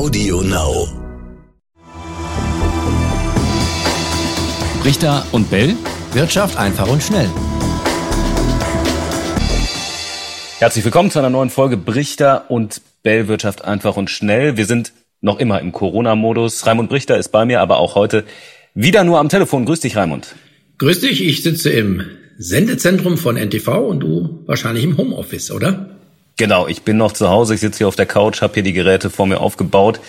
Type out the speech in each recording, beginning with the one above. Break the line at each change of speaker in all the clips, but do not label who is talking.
Audio Now.
Richter und Bell.
Wirtschaft einfach und schnell.
Herzlich willkommen zu einer neuen Folge Brichter und Bell Wirtschaft einfach und schnell. Wir sind noch immer im Corona-Modus. Raimund Brichter ist bei mir, aber auch heute wieder nur am Telefon. Grüß dich, Raimund.
Grüß dich, ich sitze im Sendezentrum von NTV und du wahrscheinlich im Homeoffice, oder?
Genau, ich bin noch zu Hause, ich sitze hier auf der Couch, habe hier die Geräte vor mir aufgebaut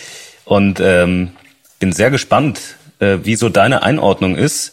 und ähm, bin sehr gespannt, äh, wie so deine Einordnung ist.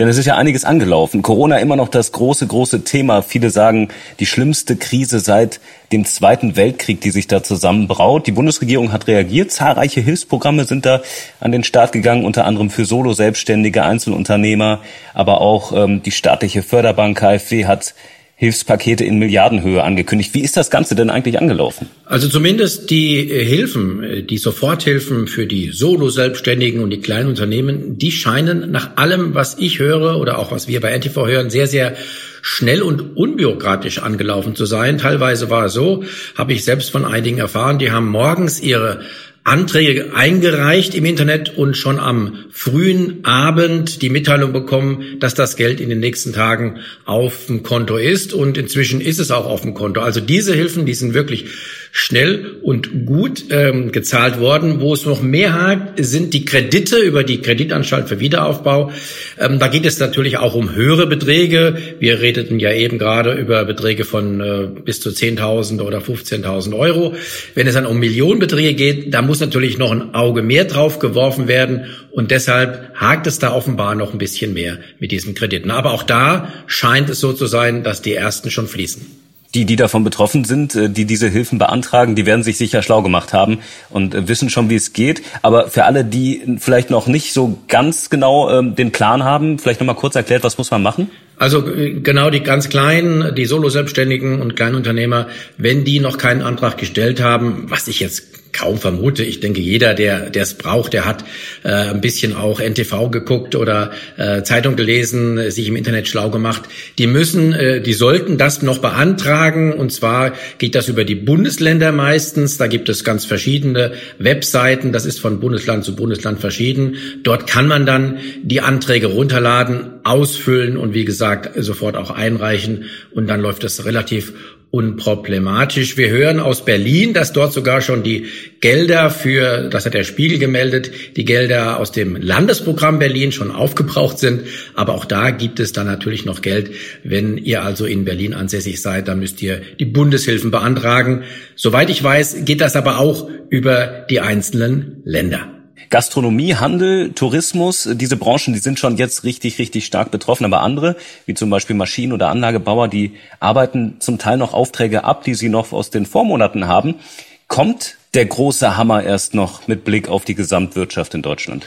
Denn es ist ja einiges angelaufen. Corona immer noch das große, große Thema. Viele sagen, die schlimmste Krise seit dem Zweiten Weltkrieg, die sich da zusammenbraut. Die Bundesregierung hat reagiert. Zahlreiche Hilfsprogramme sind da an den Start gegangen, unter anderem für Solo-Selbstständige, Einzelunternehmer, aber auch ähm, die staatliche Förderbank KfW hat Hilfspakete in Milliardenhöhe angekündigt. Wie ist das Ganze denn eigentlich angelaufen?
Also zumindest die äh, Hilfen, äh, die Soforthilfen für die Solo-Selbstständigen und die kleinen Unternehmen, die scheinen nach allem, was ich höre oder auch was wir bei NTV hören, sehr, sehr schnell und unbürokratisch angelaufen zu sein. Teilweise war es so, habe ich selbst von einigen erfahren, die haben morgens ihre Anträge eingereicht im Internet und schon am frühen Abend die Mitteilung bekommen, dass das Geld in den nächsten Tagen auf dem Konto ist. Und inzwischen ist es auch auf dem Konto. Also diese Hilfen, die sind wirklich schnell und gut ähm, gezahlt worden. Wo es noch mehr hakt, sind die Kredite über die Kreditanstalt für Wiederaufbau. Ähm, da geht es natürlich auch um höhere Beträge. Wir redeten ja eben gerade über Beträge von äh, bis zu 10.000 oder 15.000 Euro. Wenn es dann um Millionenbeträge geht, da muss natürlich noch ein Auge mehr drauf geworfen werden. Und deshalb hakt es da offenbar noch ein bisschen mehr mit diesen Krediten. Aber auch da scheint es so zu sein, dass die ersten schon fließen
die, die davon betroffen sind, äh, die diese Hilfen beantragen, die werden sich sicher schlau gemacht haben und äh, wissen schon, wie es geht. Aber für alle, die vielleicht noch nicht so ganz genau ähm, den Plan haben, vielleicht nochmal kurz erklärt, was muss man machen?
Also äh, genau die ganz kleinen, die Solo-Selbstständigen und Kleinunternehmer, wenn die noch keinen Antrag gestellt haben, was ich jetzt kaum vermute. Ich denke, jeder, der es braucht, der hat äh, ein bisschen auch NTV geguckt oder äh, Zeitung gelesen, sich im Internet schlau gemacht. Die müssen, äh, die sollten das noch beantragen. Und zwar geht das über die Bundesländer meistens. Da gibt es ganz verschiedene Webseiten. Das ist von Bundesland zu Bundesland verschieden. Dort kann man dann die Anträge runterladen, ausfüllen und wie gesagt sofort auch einreichen. Und dann läuft das relativ unproblematisch. Wir hören aus Berlin, dass dort sogar schon die Gelder für, das hat der Spiegel gemeldet, die Gelder aus dem Landesprogramm Berlin schon aufgebraucht sind. Aber auch da gibt es dann natürlich noch Geld. Wenn ihr also in Berlin ansässig seid, dann müsst ihr die Bundeshilfen beantragen. Soweit ich weiß, geht das aber auch über die einzelnen Länder.
Gastronomie, Handel, Tourismus, diese Branchen, die sind schon jetzt richtig, richtig stark betroffen. Aber andere, wie zum Beispiel Maschinen- oder Anlagebauer, die arbeiten zum Teil noch Aufträge ab, die sie noch aus den Vormonaten haben. Kommt der große Hammer erst noch mit Blick auf die Gesamtwirtschaft in Deutschland?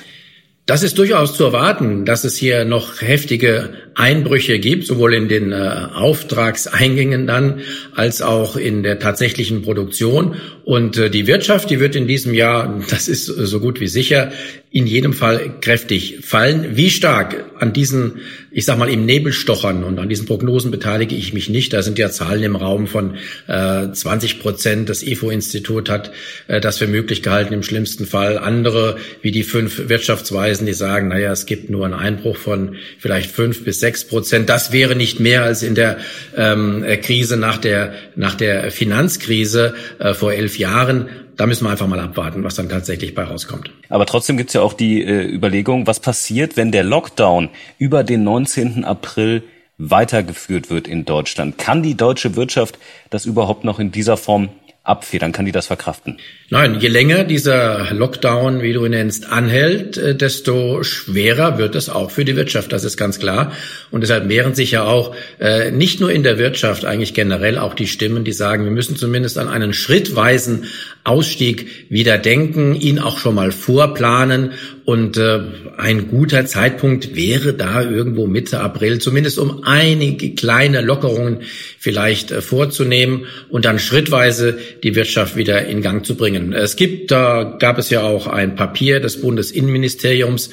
Das ist durchaus zu erwarten, dass es hier noch heftige Einbrüche gibt, sowohl in den äh, Auftragseingängen dann als auch in der tatsächlichen Produktion. Und äh, die Wirtschaft, die wird in diesem Jahr, das ist so gut wie sicher, in jedem Fall kräftig fallen. Wie stark an diesen, ich sag mal, im Nebel stochern und an diesen Prognosen beteilige ich mich nicht. Da sind ja Zahlen im Raum von äh, 20 Prozent. Das IFO-Institut hat äh, das für möglich gehalten im schlimmsten Fall. Andere, wie die fünf Wirtschaftsweisen, die sagen, naja, es gibt nur einen Einbruch von vielleicht fünf bis sechs Prozent. Das wäre nicht mehr als in der ähm, Krise nach der, nach der Finanzkrise äh, vor elf Jahren da müssen wir einfach mal abwarten, was dann tatsächlich bei rauskommt.
Aber trotzdem gibt es ja auch die äh, Überlegung, was passiert, wenn der Lockdown über den 19. April weitergeführt wird in Deutschland? Kann die deutsche Wirtschaft das überhaupt noch in dieser Form abfedern? Kann die das verkraften?
Nein, je länger dieser Lockdown, wie du ihn nennst, anhält, äh, desto schwerer wird es auch für die Wirtschaft. Das ist ganz klar. Und deshalb mehren sich ja auch äh, nicht nur in der Wirtschaft, eigentlich generell auch die Stimmen, die sagen, wir müssen zumindest an einen schrittweisen Ausstieg wieder denken, ihn auch schon mal vorplanen. Und äh, ein guter Zeitpunkt wäre da irgendwo Mitte April, zumindest um einige kleine Lockerungen vielleicht vorzunehmen und dann schrittweise die Wirtschaft wieder in Gang zu bringen. Es gibt, da gab es ja auch ein Papier des Bundesinnenministeriums,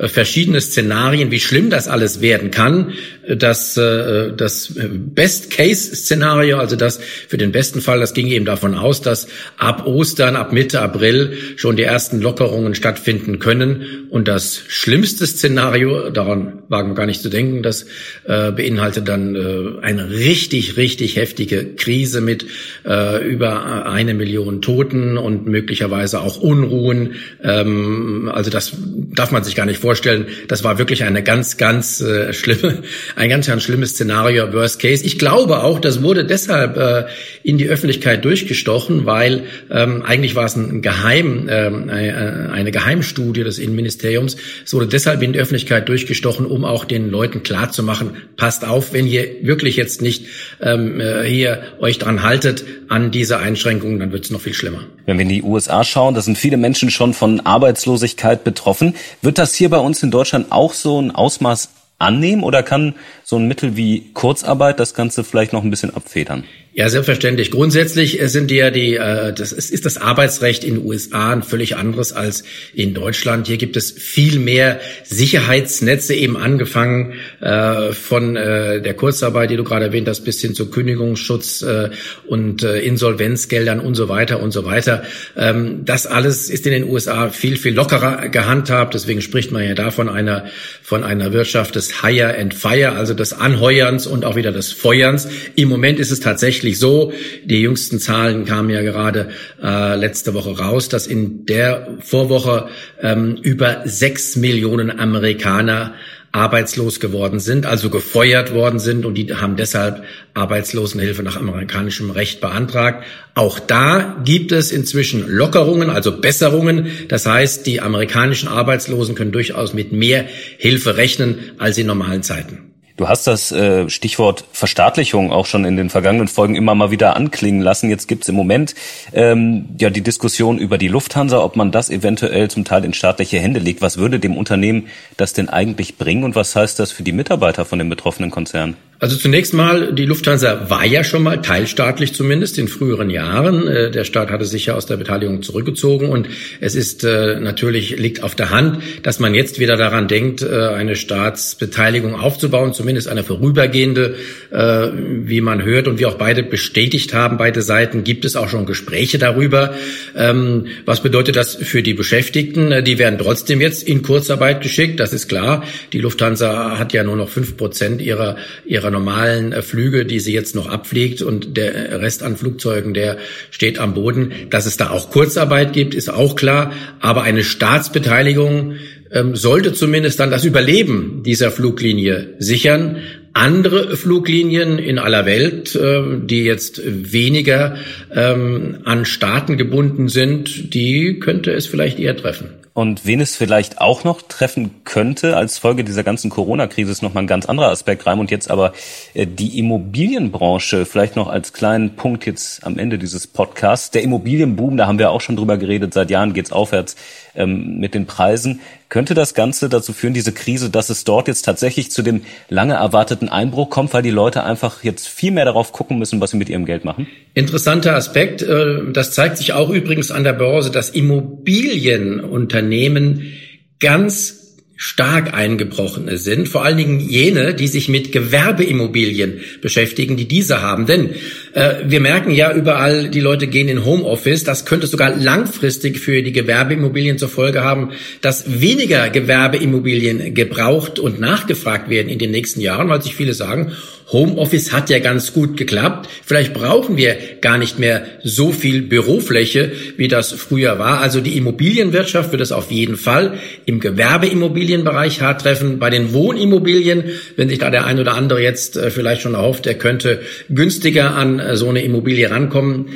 äh, verschiedene Szenarien, wie schlimm das alles werden kann. Das, äh, das Best-Case-Szenario, also das für den besten Fall, das ging eben davon aus, dass ab Ostern, ab Mitte April schon die ersten Lockerungen stattfinden können. Und das schlimmste Szenario, daran wagen wir gar nicht zu denken, das äh, beinhaltet dann eine richtig, richtig heftige Krise mit über eine Million Toten und möglicherweise auch Unruhen. Ähm, also das darf man sich gar nicht vorstellen. Das war wirklich eine ganz, ganz äh, schlimme, ein ganz, ganz schlimmes Szenario, Worst Case. Ich glaube auch, das wurde deshalb äh, in die Öffentlichkeit durchgestochen, weil ähm, eigentlich war es ein Geheim, ähm, äh, eine Geheimstudie des Innenministeriums. Es wurde deshalb in die Öffentlichkeit durchgestochen, um auch den Leuten klarzumachen, passt auf, wenn ihr wirklich jetzt nicht ähm, äh, hier euch dran haltet an diese Einschränkungen, dann wird es noch viel schlimmer.
Wenn wir in die USA schauen, da sind viele Menschen schon von Arbeitslosigkeit betroffen. Wird das hier bei uns in Deutschland auch so ein Ausmaß annehmen oder kann so ein Mittel wie Kurzarbeit das Ganze vielleicht noch ein bisschen abfedern?
Ja, selbstverständlich. Grundsätzlich sind ja die, äh, das ist, ist das Arbeitsrecht in den USA ein völlig anderes als in Deutschland. Hier gibt es viel mehr Sicherheitsnetze, eben angefangen äh, von äh, der Kurzarbeit, die du gerade erwähnt hast, bis hin zu Kündigungsschutz äh, und äh, Insolvenzgeldern und so weiter und so weiter. Ähm, das alles ist in den USA viel, viel lockerer gehandhabt. Deswegen spricht man ja da von einer, von einer Wirtschaft des Hire and Fire, also des Anheuerns und auch wieder des Feuerns. Im Moment ist es tatsächlich tatsächlich so. Die jüngsten Zahlen kamen ja gerade äh, letzte Woche raus, dass in der Vorwoche ähm, über sechs Millionen Amerikaner arbeitslos geworden sind, also gefeuert worden sind und die haben deshalb Arbeitslosenhilfe nach amerikanischem Recht beantragt. Auch da gibt es inzwischen Lockerungen, also Besserungen. Das heißt, die amerikanischen Arbeitslosen können durchaus mit mehr Hilfe rechnen als in normalen Zeiten.
Du hast das äh, Stichwort Verstaatlichung auch schon in den vergangenen Folgen immer mal wieder anklingen lassen. Jetzt gibt's im Moment ähm, ja die Diskussion über die Lufthansa, ob man das eventuell zum Teil in staatliche Hände legt. Was würde dem Unternehmen das denn eigentlich bringen und was heißt das für die Mitarbeiter von dem betroffenen Konzern?
Also zunächst mal, die Lufthansa war ja schon mal teilstaatlich zumindest in früheren Jahren. Äh, der Staat hatte sich ja aus der Beteiligung zurückgezogen und es ist äh, natürlich, liegt auf der Hand, dass man jetzt wieder daran denkt, äh, eine Staatsbeteiligung aufzubauen, zumindest eine vorübergehende, wie man hört und wie auch beide bestätigt haben, beide Seiten, gibt es auch schon Gespräche darüber. Ähm, was bedeutet das für die Beschäftigten? Die werden trotzdem jetzt in Kurzarbeit geschickt, das ist klar. Die Lufthansa hat ja nur noch fünf Prozent ihrer, ihrer ihrer normalen äh, Flüge, die sie jetzt noch abfliegt und der Rest an Flugzeugen, der steht am Boden. Dass es da auch Kurzarbeit gibt, ist auch klar. Aber eine Staatsbeteiligung ähm, sollte zumindest dann das Überleben dieser Fluglinie sichern. Andere Fluglinien in aller Welt, äh, die jetzt weniger ähm, an Staaten gebunden sind, die könnte es vielleicht eher treffen.
Und wen es vielleicht auch noch treffen könnte als Folge dieser ganzen Corona-Krise ist nochmal ein ganz anderer Aspekt, rein. Und jetzt aber äh, die Immobilienbranche, vielleicht noch als kleinen Punkt jetzt am Ende dieses Podcasts. Der Immobilienboom, da haben wir auch schon drüber geredet, seit Jahren geht's aufwärts ähm, mit den Preisen. Könnte das Ganze dazu führen, diese Krise, dass es dort jetzt tatsächlich zu dem lange erwarteten Einbruch kommt, weil die Leute einfach jetzt viel mehr darauf gucken müssen, was sie mit ihrem Geld machen?
Interessanter Aspekt. Äh, das zeigt sich auch übrigens an der Börse, dass Immobilienunternehmen ganz stark eingebrochene sind, vor allen Dingen jene, die sich mit Gewerbeimmobilien beschäftigen, die diese haben. Denn äh, wir merken ja überall, die Leute gehen in Homeoffice. Das könnte sogar langfristig für die Gewerbeimmobilien zur Folge haben, dass weniger Gewerbeimmobilien gebraucht und nachgefragt werden in den nächsten Jahren, weil sich viele sagen, Homeoffice hat ja ganz gut geklappt. Vielleicht brauchen wir gar nicht mehr so viel Bürofläche, wie das früher war. Also die Immobilienwirtschaft wird es auf jeden Fall im Gewerbeimmobilienbereich hart treffen. Bei den Wohnimmobilien, wenn sich da der ein oder andere jetzt äh, vielleicht schon erhofft, er könnte günstiger an äh, so eine Immobilie rankommen,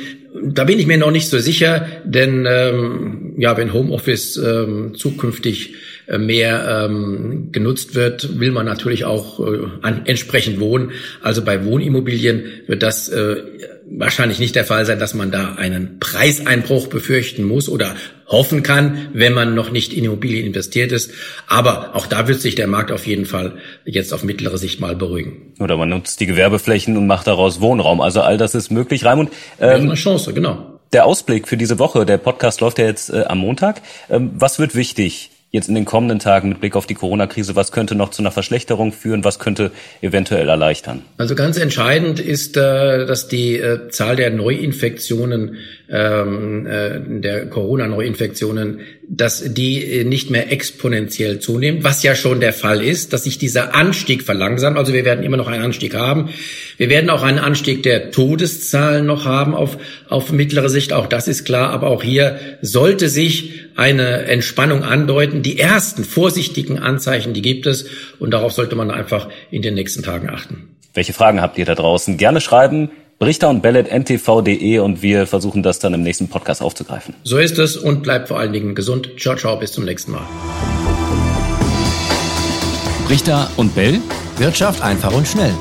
da bin ich mir noch nicht so sicher, denn ähm, ja, wenn Homeoffice ähm, zukünftig mehr ähm, genutzt wird, will man natürlich auch äh, an, entsprechend wohnen. Also bei Wohnimmobilien wird das äh, wahrscheinlich nicht der Fall sein, dass man da einen Preiseinbruch befürchten muss oder hoffen kann, wenn man noch nicht in Immobilien investiert ist. Aber auch da wird sich der Markt auf jeden Fall jetzt auf mittlere Sicht mal beruhigen.
Oder man nutzt die Gewerbeflächen und macht daraus Wohnraum. Also all das ist möglich. Raimund,
ähm, eine Chance, genau.
Der Ausblick für diese Woche, der Podcast läuft ja jetzt äh, am Montag. Ähm, was wird wichtig jetzt in den kommenden Tagen mit Blick auf die Corona-Krise? Was könnte noch zu einer Verschlechterung führen? Was könnte eventuell erleichtern?
Also ganz entscheidend ist, äh, dass die äh, Zahl der Neuinfektionen, ähm, äh, der Corona-Neuinfektionen, dass die nicht mehr exponentiell zunimmt, was ja schon der Fall ist, dass sich dieser Anstieg verlangsamt. Also wir werden immer noch einen Anstieg haben. Wir werden auch einen Anstieg der Todeszahlen noch haben auf, auf mittlere Sicht. Auch das ist klar. Aber auch hier sollte sich eine Entspannung andeuten. Die ersten vorsichtigen Anzeichen, die gibt es. Und darauf sollte man einfach in den nächsten Tagen achten.
Welche Fragen habt ihr da draußen? Gerne schreiben. Brichter und Bellet ntv.de und wir versuchen das dann im nächsten Podcast aufzugreifen.
So ist es und bleibt vor allen Dingen gesund. Ciao, ciao, bis zum nächsten Mal.
Brichter und Bell. Wirtschaft einfach und schnell.